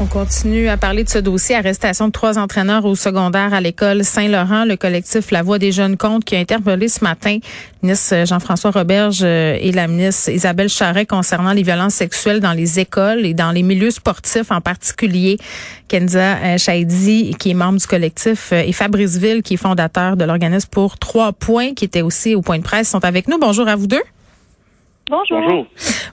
On continue à parler de ce dossier, arrestation de trois entraîneurs au secondaire à l'école Saint-Laurent, le collectif La Voix des jeunes comptes qui a interpellé ce matin le ministre Jean-François Roberge euh, et la ministre Isabelle Charret concernant les violences sexuelles dans les écoles et dans les milieux sportifs en particulier. Kenza euh, Chaidi, qui est membre du collectif, euh, et Fabrice Ville, qui est fondateur de l'organisme pour trois points, qui était aussi au point de presse, sont avec nous. Bonjour à vous deux. Bonjour.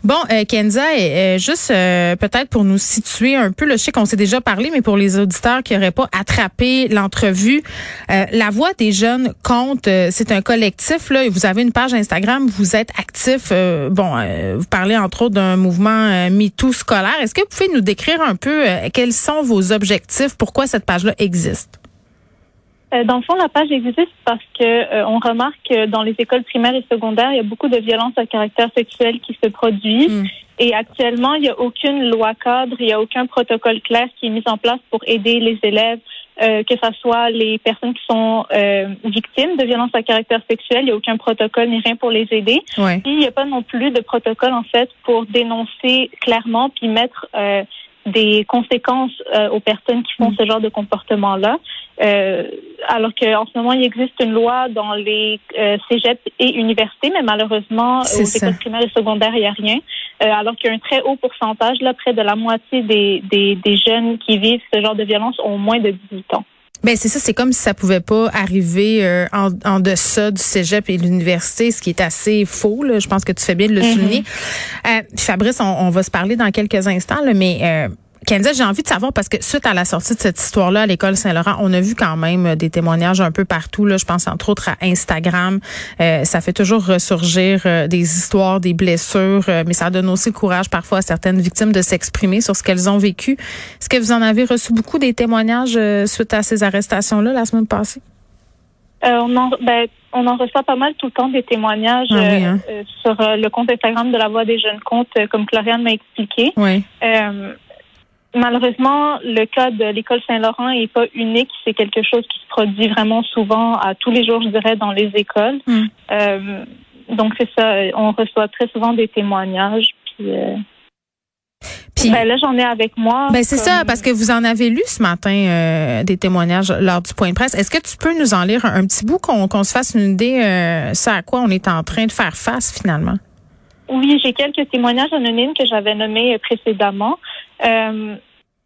Bon, euh, Kenza, euh, juste euh, peut-être pour nous situer un peu, le je sais qu'on s'est déjà parlé, mais pour les auditeurs qui n'auraient pas attrapé l'entrevue, La Voix des jeunes compte, c'est un collectif, là, et vous avez une page Instagram, vous êtes actif, bon, vous parlez entre autres d'un mouvement MeToo scolaire. Est-ce que vous pouvez nous décrire un peu quels sont vos objectifs, pourquoi cette page-là existe? Euh, dans le fond, la page existe parce que euh, on remarque que dans les écoles primaires et secondaires, il y a beaucoup de violences à caractère sexuel qui se produisent. Mm. Et actuellement, il n'y a aucune loi cadre, il n'y a aucun protocole clair qui est mis en place pour aider les élèves, euh, que ce soit les personnes qui sont victimes de violences à caractère sexuel. Il n'y a aucun protocole ni rien pour les aider. Ouais. il n'y a pas non plus de protocole, en fait, pour dénoncer clairement puis mettre des conséquences aux personnes qui font mm. ce genre de comportement-là. Euh, alors qu'en ce moment, il existe une loi dans les euh, cégeps et universités, mais malheureusement, aux écoles primaires et secondaires, il n'y a rien. Euh, alors qu'il y a un très haut pourcentage, là, près de la moitié des, des, des jeunes qui vivent ce genre de violence ont moins de 18 ans. Ben c'est ça, c'est comme si ça pouvait pas arriver euh, en, en deçà du cégep et de l'université, ce qui est assez faux. Là. Je pense que tu fais bien de le mm-hmm. souligner. Euh, Fabrice, on, on, va se parler dans quelques instants, là, mais euh, Kenza, j'ai envie de savoir parce que suite à la sortie de cette histoire-là à l'école Saint-Laurent, on a vu quand même euh, des témoignages un peu partout. Là, je pense entre autres à Instagram. Euh, ça fait toujours ressurgir euh, des histoires, des blessures, mais ça donne aussi le courage parfois à certaines victimes de s'exprimer sur ce qu'elles ont vécu. Est-ce que vous en avez reçu beaucoup des témoignages suite à ces arrestations-là la semaine passée? on, en, ben, on en reçoit pas mal tout le temps des témoignages ah hein? sur le compte Instagram de la Voix des jeunes comptes, comme Clariane m'a expliqué. Oui malheureusement, le cas de l'école Saint-Laurent n'est pas unique. C'est quelque chose qui se produit vraiment souvent à tous les jours, je dirais, dans les écoles. Hmm. Euh, donc, c'est ça. On reçoit très souvent des témoignages. Puis, euh, ben là, j'en ai avec moi. Ben c'est ça, parce que vous en avez lu ce matin euh, des témoignages lors du point de presse. Est-ce que tu peux nous en lire un, petit bout qu'on se fasse une idée ça à quoi on est en train de faire face finalement? Oui, j'ai quelques témoignages anonymes que j'avais nommés précédemment. Euh,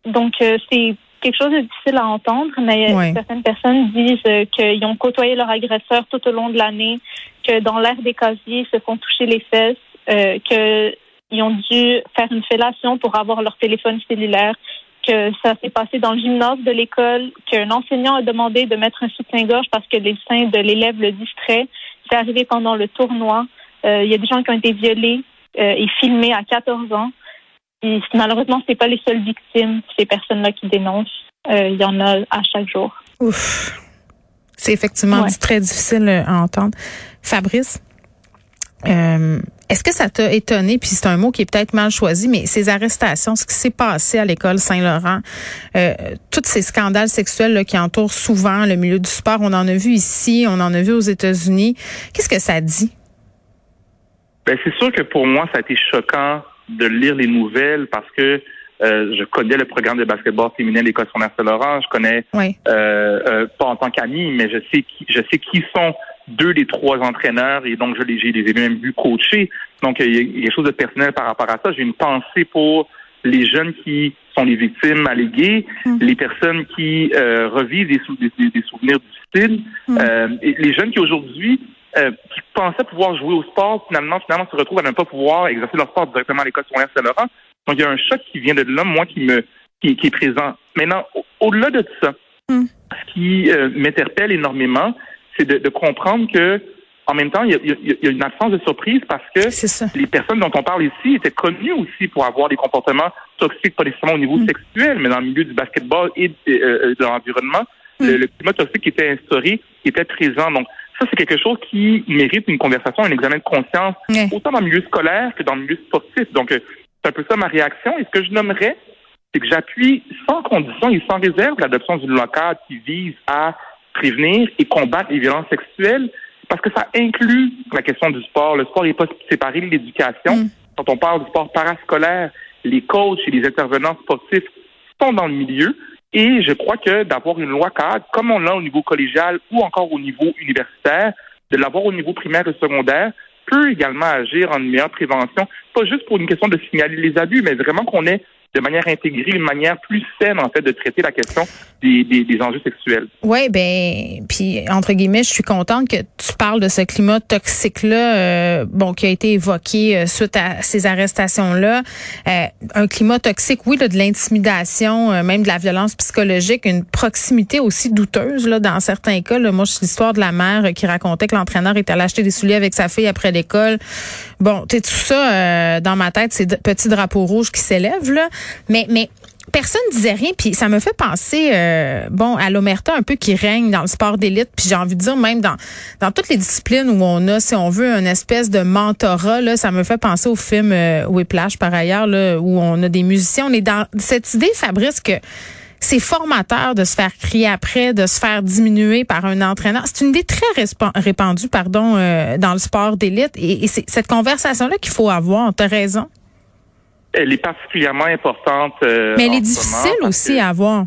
donc, euh, c'est quelque chose de difficile à entendre, mais certaines personnes disent euh, qu'ils ont côtoyé leur agresseur tout au long de l'année, que dans l'air des casiers, ils se font toucher les fesses, euh, qu'ils ont dû faire une fellation pour avoir leur téléphone cellulaire, que ça s'est passé dans le gymnase de l'école, qu'un enseignant a demandé de mettre un soutien-gorge parce que les seins de l'élève le distraient. C'est arrivé pendant le tournoi. Il y a des gens qui ont été violés et filmés à 14 ans. Et malheureusement, c'est pas les seules victimes, ces personnes-là qui dénoncent. Euh, il y en a à chaque jour. Ouf. C'est effectivement très difficile à entendre. Fabrice, euh, est-ce que ça t'a étonné, puis c'est un mot qui est peut-être mal choisi, mais ces arrestations, ce qui s'est passé à l'école Saint-Laurent, euh, tous ces scandales sexuels là, qui entourent souvent le milieu du sport, on en a vu ici, on en a vu aux États-Unis. Qu'est-ce que ça dit? Ben, c'est sûr que pour moi, ça a été choquant de lire les nouvelles parce que euh, je connais le programme de basketball féminin de l'École Saint-Laurent. Je connais oui. euh, euh, pas en tant qu'ami, mais je sais qui je sais qui sont deux des trois entraîneurs et donc je les ai même vus coacher. Donc il y, a quelque chose de personnel par rapport à ça. J'ai une pensée pour les jeunes qui sont les victimes alléguées, mm. les personnes qui euh, revivent des, des, des, souvenirs difficiles, mm. euh, et les jeunes qui aujourd'hui pensaient pouvoir jouer au sport, finalement, finalement se retrouvent à ne pas pouvoir exercer leur sport directement à l'école secondaire Saint-Laurent. Donc, il y a un choc qui vient de là, moi, qui me qui, est présent. Maintenant, au-delà de ça, hmm. ce qui euh, m'interpelle énormément, c'est de, comprendre que en même temps, il y, a, une absence de surprise parce que les personnes dont on parle ici étaient connues aussi pour avoir des comportements toxiques, pas nécessairement au niveau hmm. sexuel, mais dans le milieu du basketball et de, euh, l'environnement. Hmm. Le, le, climat toxique qui était instauré était présent. Donc, ça, c'est quelque chose qui mérite une conversation, un examen de conscience, autant dans le milieu scolaire que dans le milieu sportif. Donc, euh, c'est un peu ça ma réaction. Et ce que je nommerais, c'est que j'appuie sans condition et sans réserve l'adoption d'une loi cadre qui vise à prévenir et combattre les violences sexuelles parce que ça inclut la question du sport. Le sport n'est pas séparé de l'éducation. Mm. Quand on parle du sport parascolaire, les coachs et les intervenants sportifs sont dans le milieu. Et je crois que d'avoir une loi cadre, comme on l'a au niveau collégial ou encore au niveau universitaire, de l'avoir au niveau primaire et secondaire, peut également agir en une meilleure prévention, pas juste pour une question de signaler les abus, mais vraiment qu'on ait de manière intégrée, une manière plus saine, en fait, de traiter la question des, des, des enjeux sexuels. Oui, ben, puis entre guillemets, je suis contente que tu parles de ce climat toxique-là, euh, bon, qui a été évoqué euh, suite à ces arrestations-là. Euh, un climat toxique, oui, là, de l'intimidation, euh, même de la violence psychologique, une proximité aussi douteuse, là, dans certains cas. Là. Moi, c'est l'histoire de la mère qui racontait que l'entraîneur était allé acheter des souliers avec sa fille après l'école. Bon, tu tout ça, dans ma tête, c'est petits drapeaux rouges qui s'élèvent, là. Mais, mais personne disait rien puis ça me fait penser euh, bon à l'omerta un peu qui règne dans le sport d'élite puis j'ai envie de dire même dans dans toutes les disciplines où on a si on veut une espèce de mentorat là ça me fait penser au film euh, Whiplash par ailleurs là où on a des musiciens on est dans cette idée Fabrice que c'est formateur de se faire crier après, de se faire diminuer par un entraîneur. C'est une idée très répandue, pardon, euh, dans le sport d'élite. Et, et c'est cette conversation-là qu'il faut avoir. T'as raison. Elle est particulièrement importante. Euh, Mais elle est difficile aussi à avoir.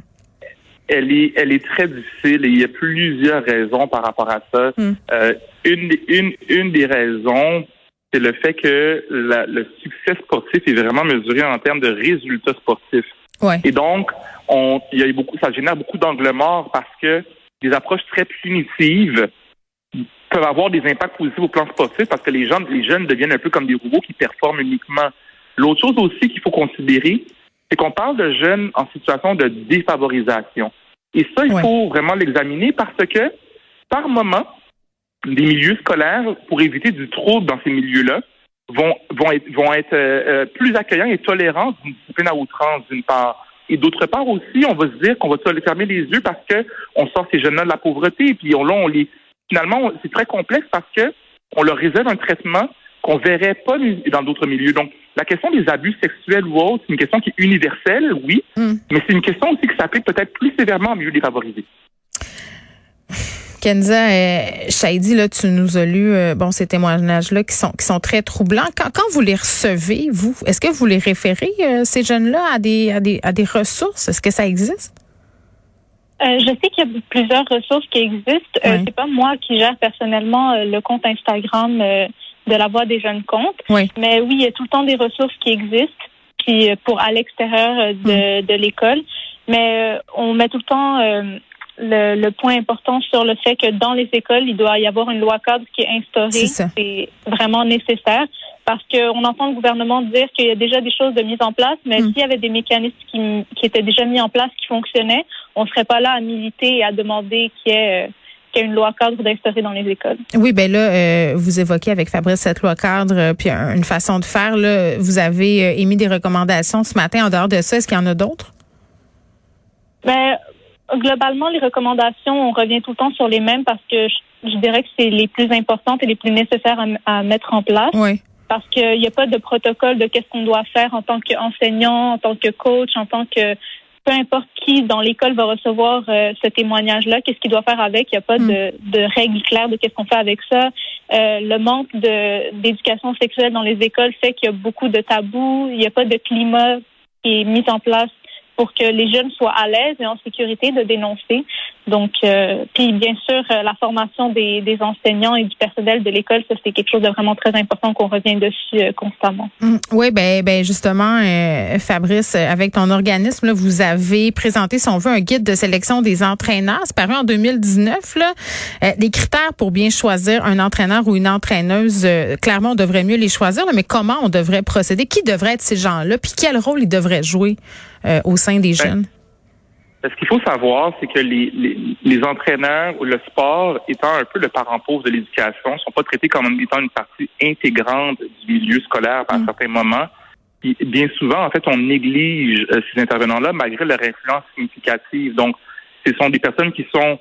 Elle est, elle est très difficile et il y a plusieurs raisons par rapport à ça. Hmm. Euh, une, une, une des raisons, c'est le fait que le succès sportif est vraiment mesuré en termes de résultats sportifs. Ouais. Et donc, on, il y a beaucoup, ça génère beaucoup d'angles morts parce que des approches très punitives peuvent avoir des impacts positifs au plan sportif parce que les gens, les jeunes deviennent un peu comme des robots qui performent uniquement. L'autre chose aussi qu'il faut considérer, c'est qu'on parle de jeunes en situation de défavorisation. Et ça, il faut vraiment l'examiner parce que, par moment, des milieux scolaires, pour éviter du trouble dans ces milieux-là, vont, vont être, vont être euh, euh, plus accueillants et tolérants d'une discipline à outrance, d'une part. Et d'autre part aussi, on va se dire qu'on va se fermer les yeux parce que on sort ces jeunes-là de la pauvreté. Et puis on, là, on les, finalement, c'est très complexe parce que on leur réserve un traitement qu'on verrait pas dans d'autres milieux. Donc, la question des abus sexuels ou autres, c'est une question qui est universelle, oui, hmm. mais c'est une question aussi qui s'applique peut-être plus sévèrement au milieu défavorisé. Kenza euh, là, tu nous as lu euh, bon ces témoignages-là qui sont qui sont très troublants. Quand, quand vous les recevez, vous, est-ce que vous les référez euh, ces jeunes-là à des à des à des ressources? Est-ce que ça existe? Euh, je sais qu'il y a plusieurs ressources qui existent. Euh, c'est pas moi qui gère personnellement le compte Instagram de la voix des jeunes comptes. Mais oui, il y a tout le temps des ressources qui existent puis euh, pour à l'extérieur euh, de, mm. de l'école. Mais euh, on met tout le temps le, le, point important sur le fait que dans les écoles, il doit y avoir une loi cadre qui est instaurée. C'est vraiment nécessaire parce qu'on entend le gouvernement dire qu'il y a déjà des choses de mise en place, mais mm. s'il y avait des mécanismes qui, qui, étaient déjà mis en place, qui fonctionnaient, on serait pas là à militer et à demander qu'il y ait qu'il y a une loi cadre d'instaurer dans les écoles. Oui, ben là, euh, vous évoquez avec Fabrice cette loi cadre, euh, puis une façon de faire. Là, vous avez euh, émis des recommandations ce matin. En dehors de ça, est-ce qu'il y en a d'autres? Ben, globalement, les recommandations, on revient tout le temps sur les mêmes parce que je, dirais que c'est les plus importantes et les plus nécessaires à, à mettre en place. Oui. Parce qu'il n'y a pas de protocole de qu'est-ce qu'on doit faire en tant qu'enseignant, en tant que coach, en tant que peu importe qui dans l'école va recevoir euh, ce témoignage-là, qu'est-ce qu'il doit faire avec? Il n'y a pas de, hmm. de règles claires de qu'est-ce qu'on fait avec ça. Euh, le manque de d'éducation sexuelle dans les écoles fait qu'il y a beaucoup de tabous. Il n'y a pas de climat qui est mis en place pour que les jeunes soient à l'aise et en sécurité de dénoncer. Donc, euh, puis bien sûr, euh, la formation des, des, enseignants et du personnel de l'école, ça c'est quelque chose de vraiment très important qu'on revient dessus euh, constamment. Mmh. oui, ben, ben justement, Fabrice, avec ton organisme, là, vous avez présenté, si on veut, un guide de sélection des entraîneurs. C'est paru en 2019. Là, des critères pour bien choisir un entraîneur ou une entraîneuse. clairement, on devrait mieux les choisir, mais comment on devrait procéder? Qui devrait être ces gens-là? Puis quel rôle ils devraient jouer au sein des ben, jeunes? Ce qu'il faut savoir, c'est que les, les, les, entraîneurs ou le sport étant un peu le parent pauvre de l'éducation, ne sont pas traités comme étant une partie intégrante du milieu scolaire à un mm. certain moment. bien souvent, en fait, on néglige euh, ces intervenants-là malgré leur influence significative. Donc, ce sont des personnes qui sont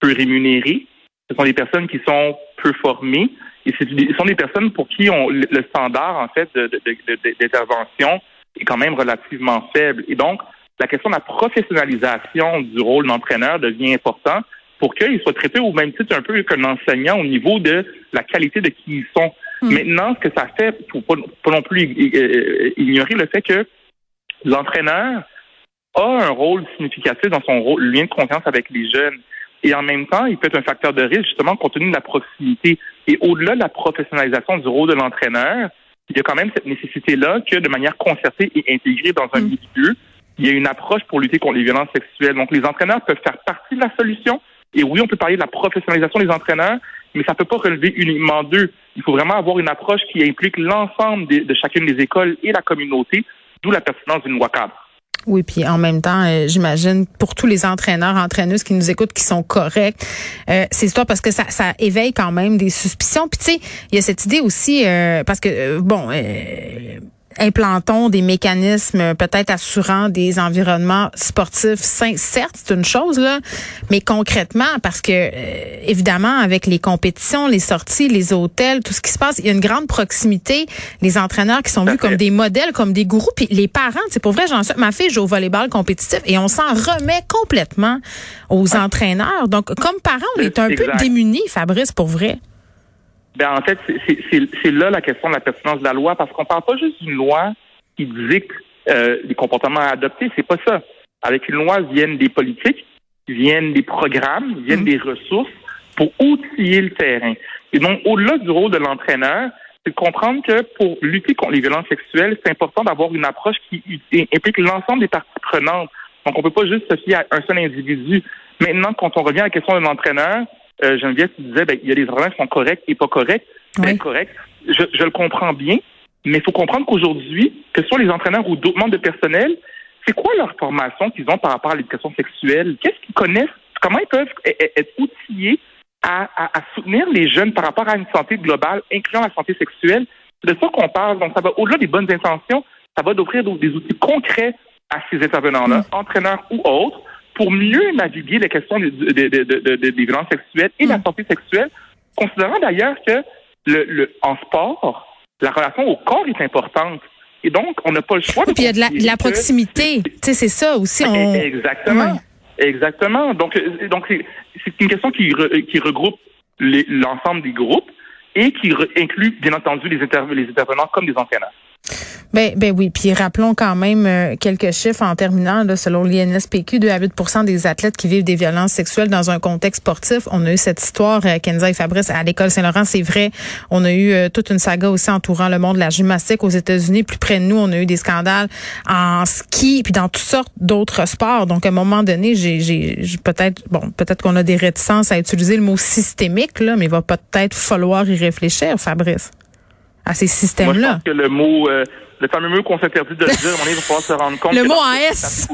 peu rémunérées, ce sont des personnes qui sont peu formées, et ce sont des personnes pour qui on, le standard, en fait, d'intervention de, de, est quand même relativement faible. Et donc, la question de la professionnalisation du rôle d'entraîneur devient important pour qu'ils soient traités au même titre un peu qu'un enseignant au niveau de la qualité de qui ils sont. Hmm. Maintenant, ce que ça fait, faut pas, pas non plus ignorer le fait que l'entraîneur a un rôle significatif dans son rôle, lien de confiance avec les jeunes. Et en même temps, il peut être un facteur de risque, justement, compte tenu de la proximité. Et au-delà de la professionnalisation du rôle de l'entraîneur, il y a quand même cette nécessité-là que, de manière concertée et intégrée dans un mm. milieu, il y a une approche pour lutter contre les violences sexuelles. Donc, les entraîneurs peuvent faire partie de la solution. Et oui, on peut parler de la professionnalisation des entraîneurs, mais ça ne peut pas relever uniquement d'eux. Il faut vraiment avoir une approche qui implique l'ensemble de, chacune des écoles et la communauté, d'où la pertinence d'une loi cadre. Oui, puis en même temps, euh, j'imagine pour tous les entraîneurs, entraîneuses qui nous écoutent, qui sont corrects, euh, c'est histoire parce que ça, ça éveille quand même des suspicions. Puis tu sais, il y a cette idée aussi euh, parce que euh, bon implantons des mécanismes peut-être assurant des environnements sportifs sains. Certes, c'est une chose là, mais concrètement, parce que euh, évidemment, avec les compétitions, les sorties, les hôtels, tout ce qui se passe, il y a une grande proximité. Les entraîneurs qui sont vus comme des modèles, comme des gourous, puis les parents, c'est pour vrai, j'en ma fille joue au volleyball compétitif et on s'en remet complètement aux entraîneurs. Donc, comme parents, on est un peu démunis, Fabrice, pour vrai. Ben, en fait, c'est là la question de la pertinence de la loi, parce qu'on parle pas juste d'une loi qui dicte euh, les comportements à adopter, c'est pas ça. Avec une loi viennent des politiques, viennent des programmes, viennent mmh. des ressources pour outiller le terrain. Et donc, au-delà du rôle de l'entraîneur, c'est de comprendre que pour lutter contre les violences sexuelles, c'est important d'avoir une approche qui implique l'ensemble des parties prenantes. Donc, on peut pas juste se fier à un seul individu. Maintenant, quand on revient à la question de l'entraîneur, euh, Geneviève, tu disais, ben, il y a des entraîneurs qui sont corrects et pas corrects. Ben, correct. Je, je, le comprends bien, mais il faut comprendre qu'aujourd'hui, que ce soit les entraîneurs ou d'autres membres de personnel, c'est quoi leur formation qu'ils ont par rapport à l'éducation sexuelle? Qu'est-ce qu'ils connaissent? Comment ils peuvent e, e, être outillés à, à, soutenir les jeunes par rapport à une santé globale, incluant la santé sexuelle? C'est de ça qu'on parle. Donc, ça va au-delà des bonnes intentions, ça va d'offrir des outils concrets à ces intervenants-là, mm. entraîneurs ou autres, pour mieux naviguer les questions des, des violences sexuelles et la mm. santé sexuelle, considérant d'ailleurs que le, le, en sport, la relation au corps est importante. Et donc, on n'a pas le choix de. Puis il y a de la, de la proximité. Tu sais, c'est ça aussi. On... Exactement. Exactement. Donc, euh, donc c'est une question qui, qui regroupe l'ensemble des groupes et qui inclut, bien entendu, les, les intervenants comme des entraîneurs. Ben, ben oui, puis rappelons quand même euh, quelques chiffres en terminant. Là, selon l'INSPQ, 2 à 8% des athlètes qui vivent des violences sexuelles dans un contexte sportif. On a eu cette histoire, euh, Kenza et Fabrice, à l'école Saint-Laurent, c'est vrai. On a eu euh, toute une saga aussi entourant le monde de la gymnastique aux États-Unis. Plus près de nous, on a eu des scandales en ski, puis dans toutes sortes d'autres sports. Donc, à un moment donné, j'ai, j'ai, peut-être, bon, peut-être qu'on a des réticences à utiliser le mot systémique, là, mais il va peut-être falloir y réfléchir, Fabrice à ces systèmes-là. Moi, je pense que le mot, euh, le fameux mot qu'on s'interdit de le dire, on va falloir se rendre compte. Le mot en S.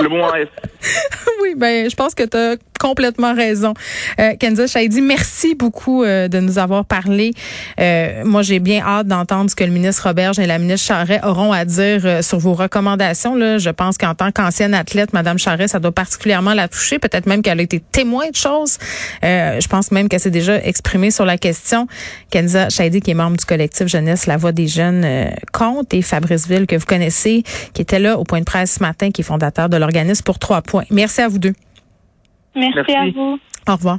le mot en oui, ben, je pense que tu as complètement raison. Euh, Kenza Shaidi, merci beaucoup euh, de nous avoir parlé. Euh, moi, j'ai bien hâte d'entendre ce que le ministre Roberge et la ministre Charret auront à dire euh, sur vos recommandations. Là. Je pense qu'en tant qu'ancienne athlète, Madame Charret, ça doit particulièrement la toucher. Peut-être même qu'elle a été témoin de choses. je pense même qu'elle s'est déjà exprimée sur la question. Kenza Shaidi, qui est membre du collectif Jeunesse La Voix des Jeunes, compte, et Fabrice Ville, que vous connaissez, qui était là au point de presse ce matin, qui est fondateur de l'organisme pour trois points. Merci à vous deux. Merci, à vous. Au revoir.